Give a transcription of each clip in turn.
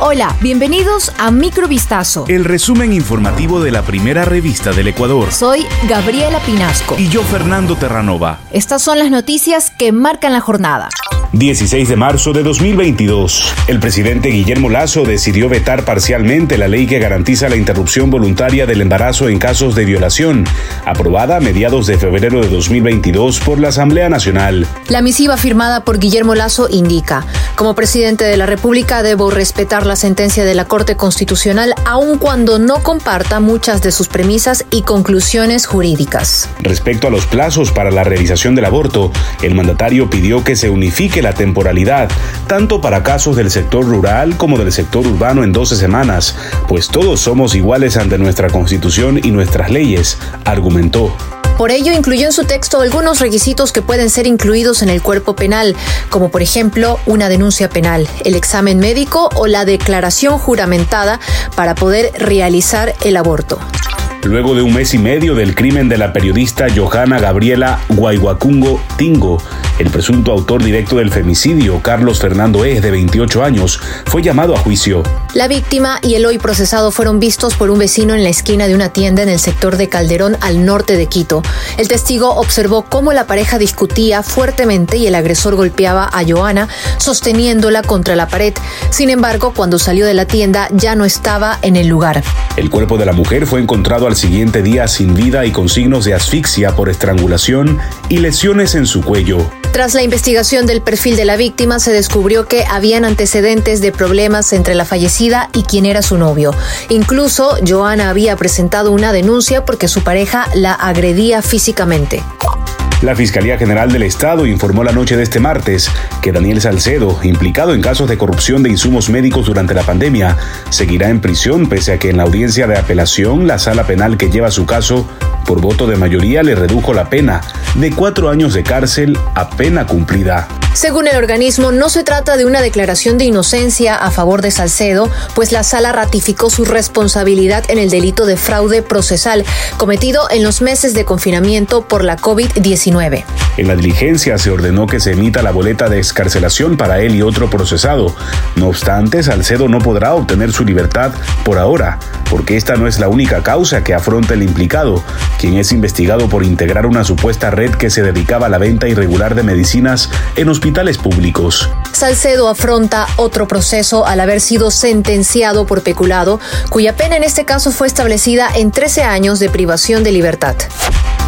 Hola, bienvenidos a Microvistazo. El resumen informativo de la primera revista del Ecuador. Soy Gabriela Pinasco. Y yo, Fernando Terranova. Estas son las noticias que marcan la jornada. 16 de marzo de 2022. El presidente Guillermo Lazo decidió vetar parcialmente la ley que garantiza la interrupción voluntaria del embarazo en casos de violación, aprobada a mediados de febrero de 2022 por la Asamblea Nacional. La misiva firmada por Guillermo Lazo indica, como presidente de la República debo respetar la sentencia de la Corte Constitucional aun cuando no comparta muchas de sus premisas y conclusiones jurídicas. Respecto a los plazos para la realización del aborto, el mandatario pidió que se unifique la temporalidad, tanto para casos del sector rural como del sector urbano en 12 semanas, pues todos somos iguales ante nuestra constitución y nuestras leyes, argumentó. Por ello, incluyó en su texto algunos requisitos que pueden ser incluidos en el cuerpo penal, como por ejemplo una denuncia penal, el examen médico o la declaración juramentada para poder realizar el aborto. Luego de un mes y medio del crimen de la periodista Johanna Gabriela Guayguacungo Tingo, el presunto autor directo del femicidio, Carlos Fernando E., de 28 años, fue llamado a juicio. La víctima y el hoy procesado fueron vistos por un vecino en la esquina de una tienda en el sector de Calderón, al norte de Quito. El testigo observó cómo la pareja discutía fuertemente y el agresor golpeaba a Johanna, sosteniéndola contra la pared. Sin embargo, cuando salió de la tienda ya no estaba en el lugar. El cuerpo de la mujer fue encontrado al siguiente día sin vida y con signos de asfixia por estrangulación y lesiones en su cuello. Tras la investigación del perfil de la víctima, se descubrió que habían antecedentes de problemas entre la fallecida y quien era su novio. Incluso, Joana había presentado una denuncia porque su pareja la agredía físicamente. La Fiscalía General del Estado informó la noche de este martes que Daniel Salcedo, implicado en casos de corrupción de insumos médicos durante la pandemia, seguirá en prisión pese a que en la audiencia de apelación la sala penal que lleva su caso por voto de mayoría le redujo la pena de cuatro años de cárcel a pena cumplida. Según el organismo, no se trata de una declaración de inocencia a favor de Salcedo, pues la sala ratificó su responsabilidad en el delito de fraude procesal cometido en los meses de confinamiento por la COVID-19. En la diligencia se ordenó que se emita la boleta de escarcelación para él y otro procesado. No obstante, Salcedo no podrá obtener su libertad por ahora, porque esta no es la única causa que afronta el implicado, quien es investigado por integrar una supuesta red que se dedicaba a la venta irregular de medicinas en Salcedo afronta otro proceso al haber sido sentenciado por peculado, cuya pena en este caso fue establecida en 13 años de privación de libertad.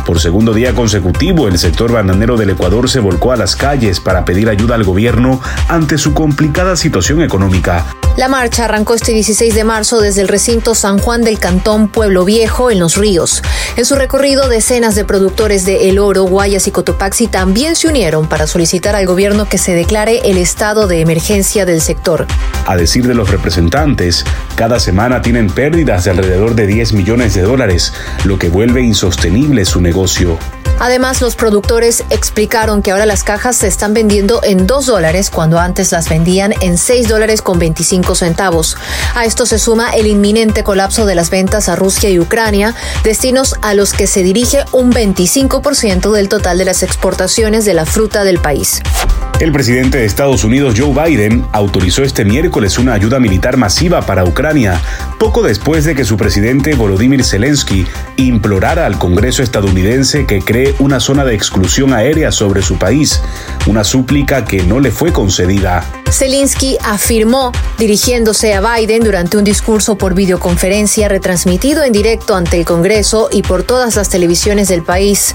Por segundo día consecutivo, el sector bananero del Ecuador se volcó a las calles para pedir ayuda al gobierno ante su complicada situación económica. La marcha arrancó este 16 de marzo desde el recinto San Juan del Cantón Pueblo Viejo en Los Ríos. En su recorrido, decenas de productores de El Oro, Guayas y Cotopaxi también se unieron para solicitar al gobierno que se declare el estado de emergencia del sector. A decir de los representantes, cada semana tienen pérdidas de alrededor de 10 millones de dólares, lo que vuelve insostenible su negocio. Además, los productores explicaron que ahora las cajas se están vendiendo en 2 dólares cuando antes las vendían en 6 dólares con 25 centavos. A esto se suma el inminente colapso de las ventas a Rusia y Ucrania, destinos a los que se dirige un 25% del total de las exportaciones de la fruta del país. El presidente de Estados Unidos, Joe Biden, autorizó este miércoles una ayuda militar masiva para Ucrania, poco después de que su presidente Volodymyr Zelensky implorara al Congreso estadounidense que cree una zona de exclusión aérea sobre su país, una súplica que no le fue concedida. Zelensky afirmó, dirigiéndose a Biden durante un discurso por videoconferencia retransmitido en directo ante el Congreso y por todas las televisiones del país,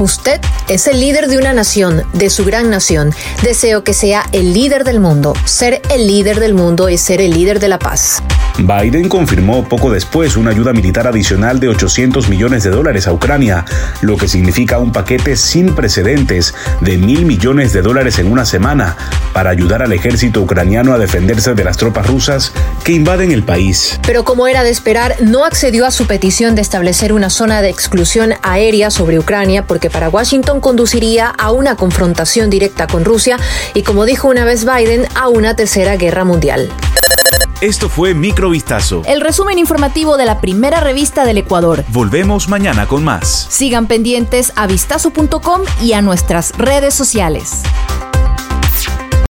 Usted es el líder de una nación, de su gran nación. Deseo que sea el líder del mundo. Ser el líder del mundo es ser el líder de la paz. Biden confirmó poco después una ayuda militar adicional de 800 millones de dólares a Ucrania, lo que significa un paquete sin precedentes de mil millones de dólares en una semana para ayudar al ejército ucraniano a defenderse de las tropas rusas que invaden el país. Pero como era de esperar, no accedió a su petición de establecer una zona de exclusión aérea sobre Ucrania porque para Washington conduciría a una confrontación directa con Rusia y, como dijo una vez Biden, a una tercera guerra mundial. Esto fue Microvistazo. El resumen informativo de la primera revista del Ecuador. Volvemos mañana con más. Sigan pendientes a vistazo.com y a nuestras redes sociales.